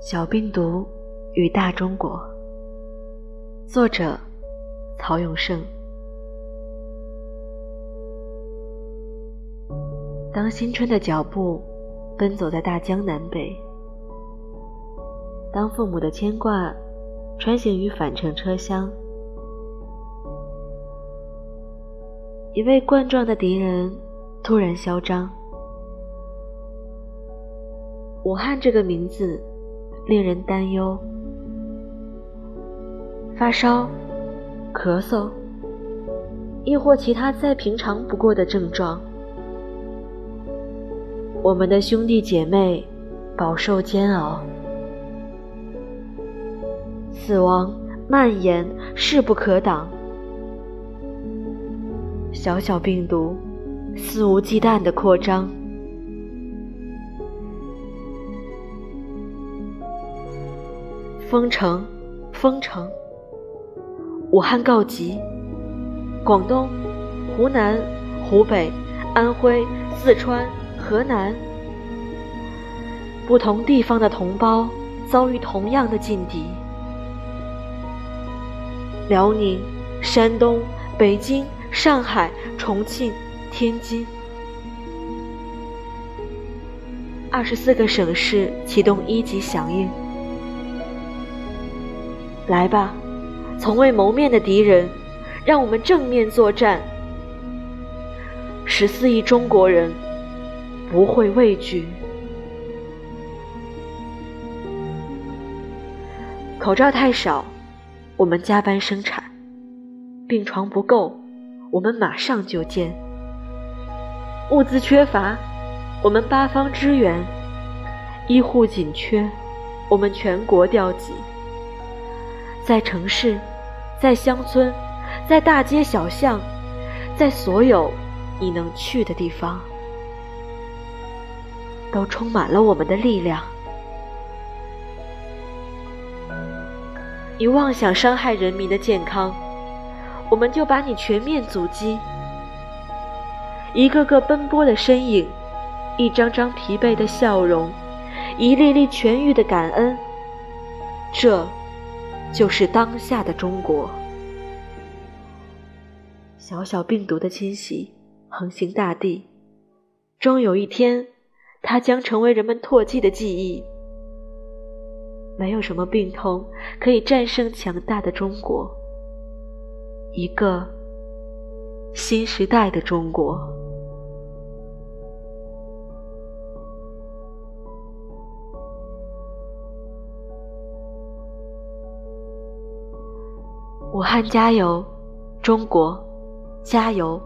小病毒与大中国，作者曹永胜。当新春的脚步奔走在大江南北，当父母的牵挂穿行于返程车厢，一位冠状的敌人突然嚣张。武汉这个名字令人担忧，发烧、咳嗽，亦或其他再平常不过的症状。我们的兄弟姐妹饱受煎熬，死亡蔓延势不可挡，小小病毒肆无忌惮的扩张。封城，封城！武汉告急，广东、湖南、湖北、安徽、四川、河南，不同地方的同胞遭遇同样的劲敌。辽宁、山东、北京、上海、重庆、天津，二十四个省市启动一级响应。来吧，从未谋面的敌人，让我们正面作战。十四亿中国人不会畏惧。口罩太少，我们加班生产；病床不够，我们马上就建；物资缺乏，我们八方支援；医护紧缺，我们全国调集。在城市，在乡村，在大街小巷，在所有你能去的地方，都充满了我们的力量。你妄想伤害人民的健康，我们就把你全面阻击。一个个奔波的身影，一张张疲惫的笑容，一粒粒痊愈的感恩，这。就是当下的中国。小小病毒的侵袭横行大地，终有一天，它将成为人们唾弃的记忆。没有什么病痛可以战胜强大的中国，一个新时代的中国。武汉加油，中国加油！